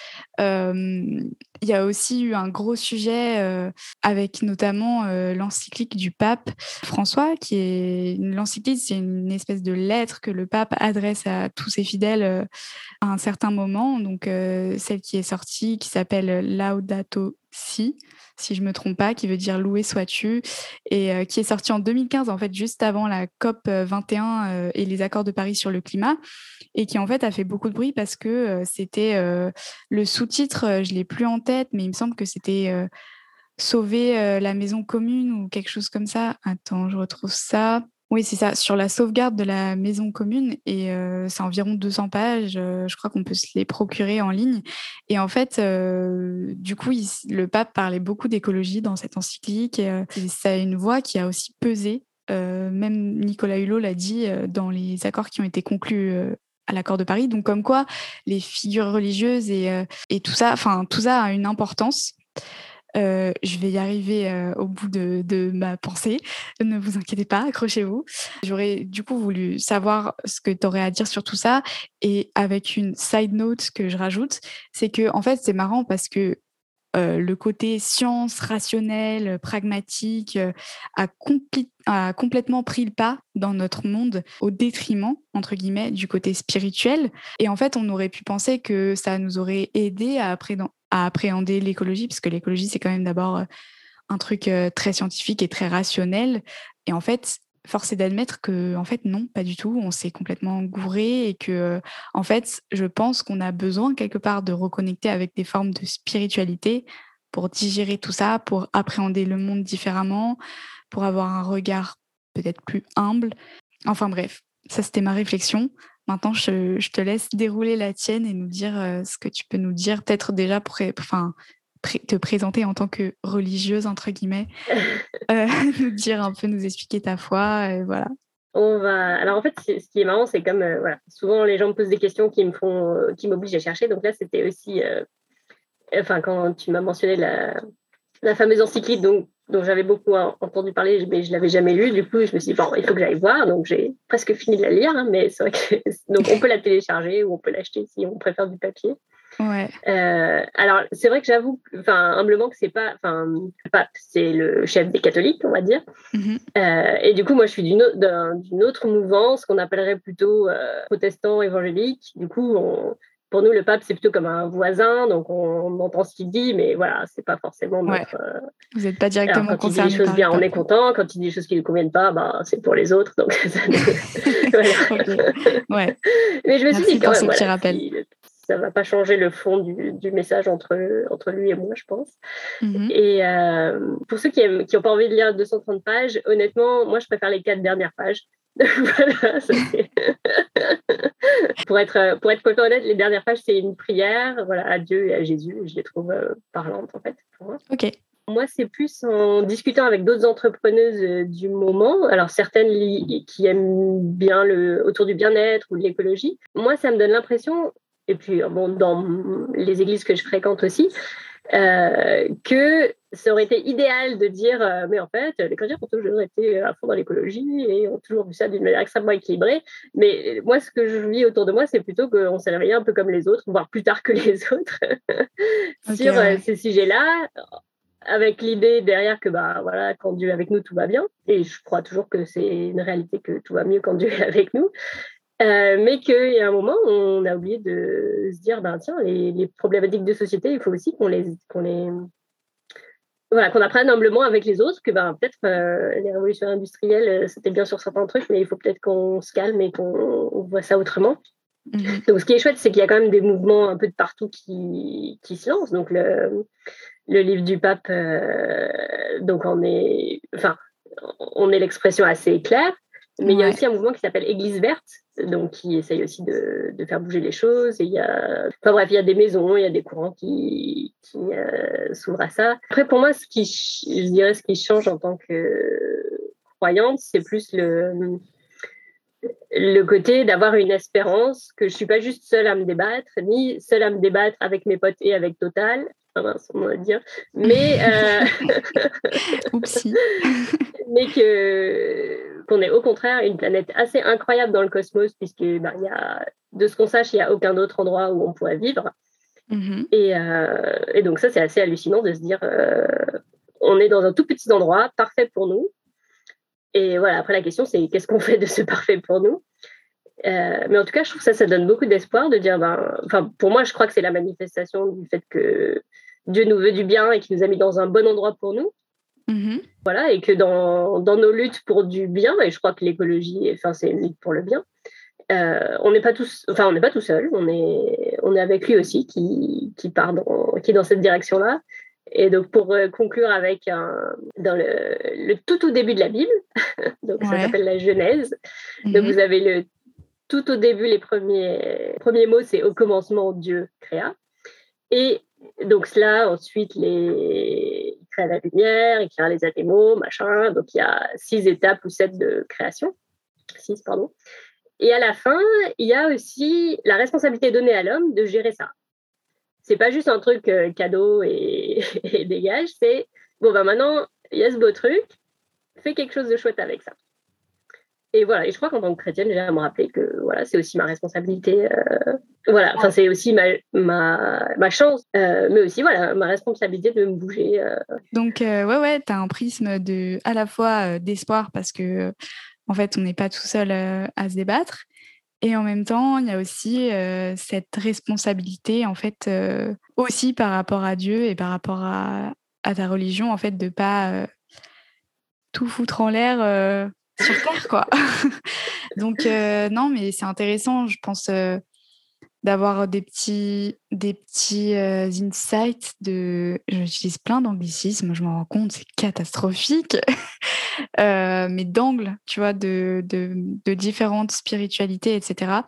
Il y a aussi eu un gros sujet euh, avec notamment euh, l'encyclique du pape François, qui est l'encyclique, c'est une espèce de lettre que le pape adresse à tous ses fidèles à un certain moment. Donc celle qui est sortie, qui s'appelle Laudato Si si je me trompe pas, qui veut dire loué sois-tu, et euh, qui est sorti en 2015, en fait, juste avant la COP 21 euh, euh, et les accords de Paris sur le climat, et qui en fait a fait beaucoup de bruit parce que c'était le sous-titre, je l'ai plus en tête, mais il me semble que c'était sauver la maison commune ou quelque chose comme ça. Attends, je retrouve ça. Oui, c'est ça, sur la sauvegarde de la maison commune. Et c'est environ 200 pages. Je crois qu'on peut se les procurer en ligne. Et en fait, du coup, le pape parlait beaucoup d'écologie dans cette encyclique. Et, ça a une voix qui a aussi pesé même Nicolas Hulot l'a dit dans les accords qui ont été conclus à l'accord de Paris. Donc comme quoi les figures religieuses et, et tout ça, enfin tout ça a une importance. Euh, je vais y arriver euh, au bout de, de, ma pensée. Ne vous inquiétez pas, accrochez-vous. J'aurais du coup voulu savoir ce que tu aurais à dire sur tout ça. Et avec une side note que je rajoute, c'est que en fait c'est marrant parce que euh, le côté science, rationnel, pragmatique a, a, complètement pris le pas dans notre monde au détriment, entre guillemets, du côté spirituel. Et en fait, on aurait pu penser que ça nous aurait aidé à, à appréhender l'écologie, parce que l'écologie, c'est quand même d'abord euh, un truc euh, très scientifique et très rationnel. Et en fait, force est d'admettre que, en fait, non, pas du tout. On s'est complètement gouré et que, euh, en fait, je pense qu'on a besoin quelque part de reconnecter avec des formes de spiritualité pour digérer tout ça, pour appréhender le monde différemment, pour avoir un regard peut-être plus humble. Enfin bref, ça c'était ma réflexion. Maintenant, je, te laisse dérouler la tienne et nous dire euh, ce que tu peux nous dire, peut-être déjà pour enfin, te présenter en tant que religieuse, entre guillemets, euh, nous dire un peu, nous expliquer ta foi, et voilà. On va. Alors en fait, ce qui est marrant, c'est comme euh, voilà, souvent les gens me posent des questions qui me font, qui m'obligent à chercher. Donc là, c'était aussi, enfin, quand tu m'as mentionné la, fameuse encyclique dont, j'avais beaucoup entendu parler, mais je ne l'avais jamais lu. Du coup, je me suis dit, bon, il faut que j'aille voir. Donc, j'ai presque fini de la lire, hein, mais c'est vrai que. Donc, on peut la télécharger ou on peut l'acheter si on préfère du papier. Ouais. Euh, alors, c'est vrai que j'avoue, enfin, humblement, que c'est pas. Enfin, c'est le chef des catholiques, on va dire. Mm-hmm. Euh, et du coup, moi, je suis d'une autre mouvance qu'on appellerait plutôt euh, protestant évangélique. Du coup, on pour nous, le pape, c'est plutôt comme un voisin, donc on, entend ce qu'il dit, mais voilà, c'est pas forcément notre. Vous n'êtes pas directement quand il dit des choses bien, on est content. Quand il dit des choses qui ne conviennent pas, bah, c'est pour les autres. Donc, ça ouais. Mais je me suis dit quand même, voilà, ça va pas changer le fond du, du, message entre, entre lui et moi, je pense. Mm-hmm. Et euh, pour ceux qui n'ont qui pas envie de lire 230 pages, honnêtement, moi, je préfère les quatre dernières pages. voilà, ça pour être pour être complètement honnête, les dernières pages c'est une prière, voilà, à Dieu et à Jésus. Je les trouve euh, parlantes en fait. moi. Ok. Moi, c'est plus en discutant avec d'autres entrepreneuses euh, du moment. Alors certaines qui aiment bien le autour du bien-être ou de l'écologie. Moi, ça me donne l'impression, et puis bon, dans les églises que je fréquente aussi, euh, que ça aurait été idéal de dire, euh, mais en fait, les chrétiens ont toujours été à fond dans l'écologie et ont toujours vu ça d'une manière extrêmement équilibrée. Mais moi, ce que je vis autour de moi, c'est plutôt qu'on s'est réveillé un peu comme les autres, voire plus tard que les autres, sur euh, ces sujets-là, avec l'idée derrière que bah voilà, quand Dieu est avec nous, tout va bien. Et je crois toujours que c'est une réalité que tout va mieux quand Dieu est avec nous. Euh, mais qu'il y a un moment, on a oublié de se dire, ben, tiens, les, problématiques de société, il faut aussi qu'on les, qu'on les, voilà, qu'on apprenne humblement avec les autres, que ben, peut-être euh, les révolutions industrielles, euh, c'était bien sur certains trucs, mais il faut peut-être qu'on se calme et qu'on voit ça autrement. Mhm. Donc, ce qui est chouette, c'est qu'il y a quand même des mouvements un peu de partout qui, qui se lancent. Donc, le, le livre du pape, donc on est, enfin, on est l'expression assez claire. Mais il y a aussi un mouvement qui s'appelle Église verte, donc qui essaye aussi de, de, faire bouger les choses. Et il y a, enfin bref, il y a des maisons, il y a des courants qui, qui euh, s'ouvrent à ça. Après, pour moi, ce qui, je dirais, ce qui change en tant que croyante, c'est plus le le côté d'avoir une espérance que je suis pas juste seule à me débattre, ni seule à me débattre avec mes potes et avec Total, enfin, on va dire, mais euh... mais que qu'on est au contraire une planète assez incroyable dans le cosmos puisque ben, y a, de ce qu'on sache, il n'y a aucun autre endroit où on pourrait vivre. Mm-hmm. Et, euh, et, donc ça, c'est assez hallucinant de se dire, euh, on est dans un tout petit endroit, parfait pour nous. Et voilà, après la question, c'est qu'est-ce qu'on fait de ce parfait pour nous? Euh, mais en tout cas, je trouve que ça, ça donne beaucoup d'espoir de dire, ben, enfin, pour moi, je crois que c'est la manifestation du fait que Dieu nous veut du bien et qu'il nous a mis dans un bon endroit pour nous. Mm-hmm. Voilà, et que dans, dans, nos luttes pour du bien, et je crois que l'écologie, enfin, c'est une lutte pour le bien, euh, on n'est pas tous, enfin, on n'est pas tout seul, on est, on est avec lui aussi qui, qui part dans, qui est dans cette direction-là. Et donc, pour euh, conclure avec un, dans le, le, tout au début de la Bible, donc ça s'appelle la Genèse. Donc, mm-hmm. vous avez le tout au début, les premiers, mots, c'est au commencement, Dieu créa. Et donc, cela, ensuite, les créer la lumière, écrire les animaux, machin. Donc, il y a six étapes ou sept de création. Six, pardon. Et à la fin, il y a aussi la responsabilité donnée à l'homme de gérer ça. C'est pas juste un truc euh, cadeau et, dégage, c'est bon, ben maintenant, il y a ce beau truc, fais quelque chose de chouette avec ça. Et voilà, et je crois qu'en tant que chrétienne, j'ai à me rappeler que voilà, c'est aussi ma responsabilité. Euh, voilà, enfin, c'est aussi ma, ma, ma chance, euh, mais aussi voilà, ma responsabilité de me bouger. Donc, ouais, ouais, tu as un prisme de, à la fois d'espoir parce que en fait, on n'est pas tout seul euh, à se débattre. Et en même temps, il y a aussi euh, cette responsabilité, en fait, euh, aussi par rapport à Dieu et par rapport à, ta religion, en fait, de pas tout foutre en l'air sur terre, quoi. Donc, non, mais c'est intéressant, je pense, d'avoir des petits, des petits insights de... J'utilise plein d'anglicismes, je m'en rends compte, c'est catastrophique. Euh, mais d'angles, tu vois, de, de, différentes spiritualités, etc.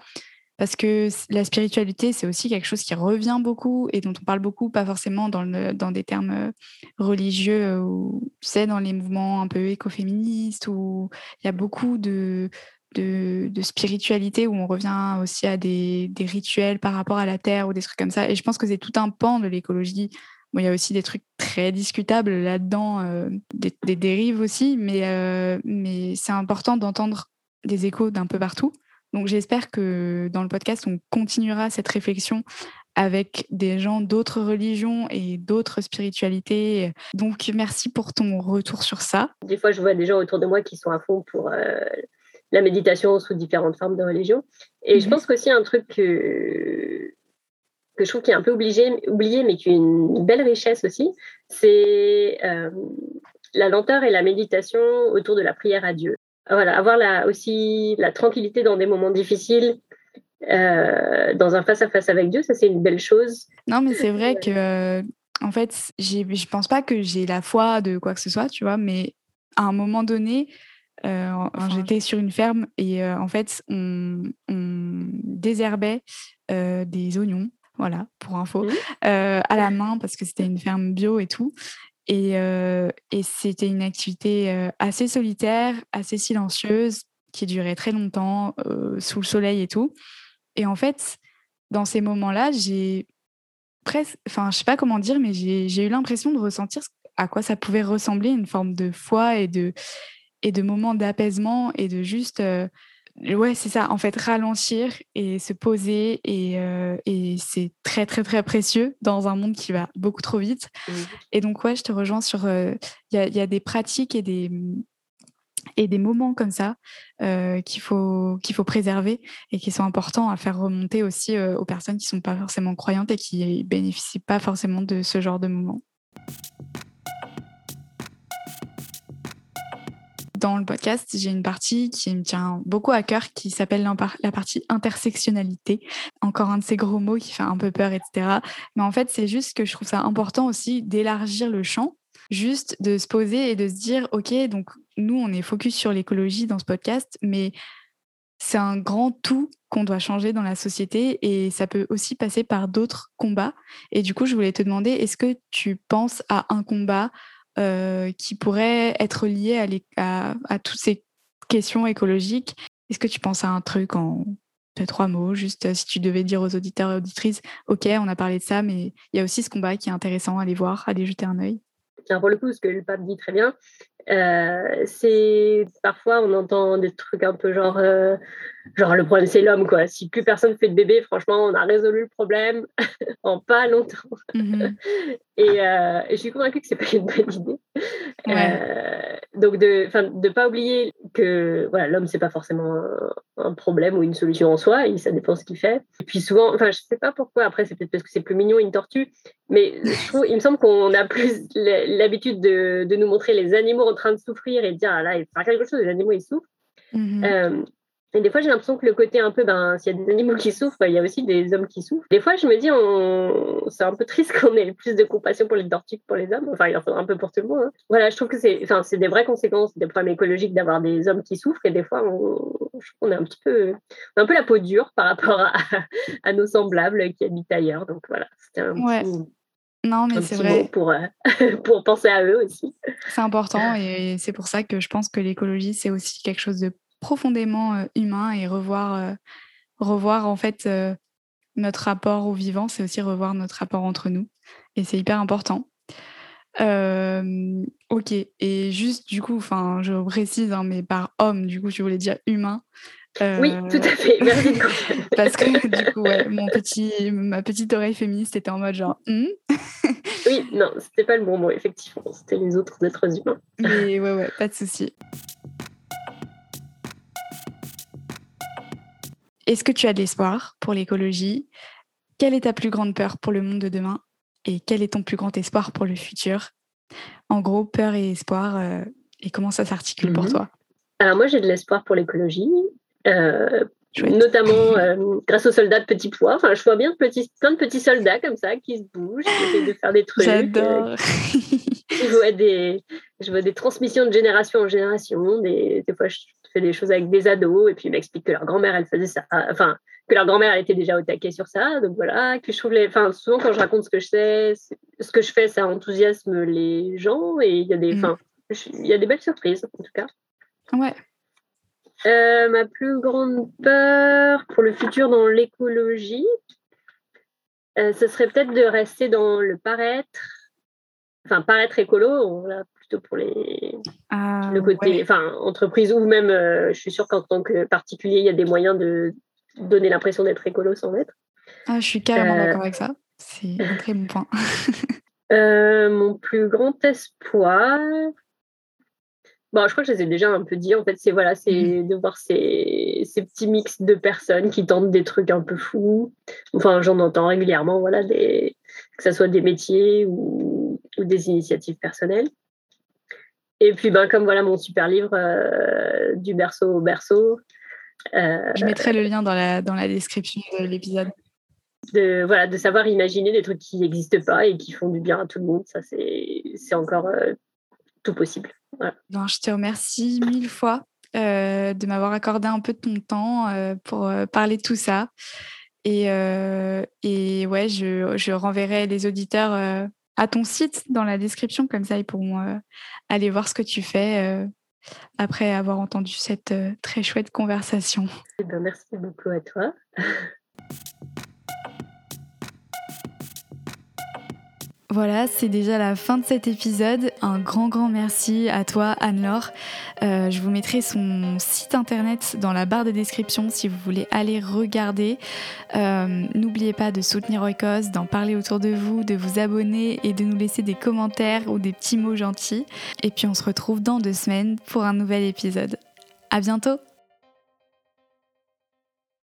Parce que la spiritualité, c'est aussi quelque chose qui revient beaucoup et dont on parle beaucoup, pas forcément dans, des termes euh, religieux euh, ou, tu sais, dans les mouvements un peu écoféministes où il y a beaucoup de, spiritualité où on revient aussi à des, rituels par rapport à la terre ou des trucs comme ça. Et je pense que c'est tout un pan de l'écologie il y a aussi des trucs très discutables là-dedans, euh, des, dérives aussi, mais c'est important d'entendre des échos d'un peu partout. Donc j'espère que dans le podcast, on continuera cette réflexion avec des gens d'autres religions et d'autres spiritualités. Donc merci pour ton retour sur ça. Des fois, je vois des gens autour de moi qui sont à fond pour euh, la méditation sous différentes formes de religion. Et je mhm. pense qu'aussi un truc que que je trouve qui est un peu obligé, oublié, mais qui est une belle richesse aussi, c'est euh, la lenteur et la méditation autour de la prière à Dieu. Voilà, avoir la, aussi la tranquillité dans des moments difficiles, euh, dans un face-à-face avec Dieu, ça c'est une belle chose. Non, mais c'est vrai que, euh, en fait, je pense pas que j'ai la foi de quoi que ce soit, tu vois, mais à un moment donné, j'étais sur une ferme et en fait, on, on désherbait des oignons voilà, pour info, mmh. euh, à la main parce que c'était une ferme bio et tout. Et, euh, et c'était une activité euh, assez solitaire, assez silencieuse, qui durait très longtemps, sous le soleil et tout. Et en fait, dans ces moments-là, j'ai presque, enfin, je sais pas comment dire, mais j'ai eu l'impression de ressentir à quoi ça pouvait ressembler une forme de foi et de, et de moments d'apaisement et de juste Ouais, c'est ça. En fait, ralentir et se poser et, euh, et c'est très très très précieux dans un monde qui va beaucoup trop vite. Mmh. Et donc ouais, je te rejoins sur. Euh, il y, a, des pratiques et des et des moments comme ça euh, qu'il faut qu'il faut préserver et qui sont importants à faire remonter aussi aux personnes qui sont pas forcément croyantes et qui bénéficient pas forcément de ce genre de moments. Dans le podcast, j'ai une partie qui me tient beaucoup à cœur qui s'appelle la partie intersectionnalité. Encore un de ces gros mots qui fait un peu peur, etc. Mais en fait, c'est juste que je trouve ça important aussi d'élargir le champ, juste de se poser et de se dire, OK, donc nous, on est focus sur l'écologie dans ce podcast, mais c'est un grand tout qu'on doit changer dans la société et ça peut aussi passer par d'autres combats. Et du coup, je voulais te demander, est-ce que tu penses à un combat euh, qui pourrait être lié à, toutes ces questions écologiques. Est-ce que tu penses à un truc en trois mots, juste euh, si tu devais dire aux auditeurs et auditrices, OK, on a parlé de ça, mais il y a aussi ce combat qui est intéressant à aller voir, à aller jeter un œil? Tiens, pour le coup, ce que le pape dit très bien, euh, c'est parfois on entend des trucs un peu genre genre le problème c'est l'homme quoi si plus personne fait de bébé franchement on a résolu le problème en pas longtemps mm-hmm. et, euh, et, je suis convaincue que c'est pas une bonne idée donc de de pas oublier que voilà l'homme c'est pas forcément un, problème ou une solution en soi et ça dépend ce qu'il fait et puis souvent enfin je sais pas pourquoi après c'est peut-être parce que c'est plus mignon une tortue mais je trouve il me semble qu'on a plus l'habitude de, de nous montrer les animaux en train de souffrir et de dire, ah là, il faut faire quelque chose, les animaux, ils souffrent. Mhm. Euh, et des fois, j'ai l'impression que le côté un peu, ben, s'il y a des animaux qui souffrent, il y a aussi des hommes qui souffrent. Des fois, je me dis, on... c'est un peu triste qu'on ait plus de compassion pour les tortues que pour les hommes. Enfin, il en faudra un peu pour tout le monde. Hein. Voilà, je trouve que c'est, enfin, c'est des vraies conséquences des problèmes écologiques d'avoir des hommes qui souffrent. Et des fois, on, on est un petit peu, un peu la peau dure par rapport à, à nos semblables qui habitent ailleurs. Donc voilà, c'était un Non, mais c'est vrai. Pour, pour penser à eux aussi. C'est important et c'est pour ça que je pense que l'écologie, c'est aussi quelque chose de profondément humain et revoir, revoir en fait notre rapport au vivant, c'est aussi revoir notre rapport entre nous. Et c'est hyper important. ok, et juste du coup, enfin, je précise, hein, mais par homme, du coup, tu voulais dire humain. Oui, tout à fait. Merci Parce que du coup, ouais, mon petit, ma petite oreille féministe était en mode genre. «Hmm?» oui, non, c'était pas le bon mot, effectivement. C'était les autres êtres humains. Mais ouais, ouais, pas de souci. Est-ce que tu as de l'espoir pour l'écologie? Quelle est ta plus grande peur pour le monde de demain? Et quel est ton plus grand espoir pour le futur? En gros, peur et espoir, euh, et comment ça s'articule pour mhm. toi? Alors moi, j'ai de l'espoir pour l'écologie, euh, notamment euh, grâce aux soldats de petits pois. Enfin, je vois bien de petits, plein de petits soldats comme ça qui se bougent, qui essaient de faire des trucs. J'adore. je, vois des, je vois des transmissions de génération en génération. Des, des fois, je fais des choses avec des ados et puis ils m'expliquent que leur grand-mère, elle faisait ça. Enfin, que leur grand-mère, elle était déjà au taquet sur ça. Donc voilà, que je trouve les. Enfin, souvent, quand je raconte ce que je sais, ce que je fais, ça enthousiasme les gens et il y a des. Mm. Enfin, il y a des belles surprises, en tout cas. Ouais. Euh, ma plus grande peur pour le futur dans l'écologie, euh, ce serait peut-être de rester dans le paraître, enfin paraître écolo, plutôt pour les, ah, le côté, enfin entreprise ou même, euh, je suis sûre qu'en tant que particulier, il y a des moyens de donner l'impression d'être écolo sans l'être. Ah, je suis carrément d'accord avec ça. C'est un très bon point. mon plus grand espoir, Bon, je crois que je les ai déjà un peu dit. En fait, c'est voilà, c'est mhm. de voir ces, ces, petits mix de personnes qui tentent des trucs un peu fous. Enfin, j'en entends régulièrement, voilà, des, que ce soit des métiers ou, ou, des initiatives personnelles. Et puis, ben, comme voilà mon super livre euh, du berceau au berceau. Euh, je mettrai le lien dans la, dans la description de l'épisode. De, voilà, de savoir imaginer des trucs qui n'existent pas et qui font du bien à tout le monde. Ça, c'est encore euh, tout possible. Ben, je te remercie mille fois euh, de m'avoir accordé un peu de ton temps euh, pour parler de tout ça. Et, et ouais, je, je, renverrai les auditeurs à ton site dans la description, comme ça ils pourront aller voir ce que tu fais après avoir entendu cette très chouette conversation. Eh ben, merci beaucoup à toi. Voilà, c'est déjà la fin de cet épisode. Un grand, grand merci à toi, Anne-Laure. Euh, je vous mettrai son site internet dans la barre de description si vous voulez aller regarder. Euh, n'oubliez pas de soutenir Oikos, d'en parler autour de vous, de vous abonner et de nous laisser des commentaires ou des petits mots gentils. Et puis on se retrouve dans deux semaines pour un nouvel épisode. À bientôt!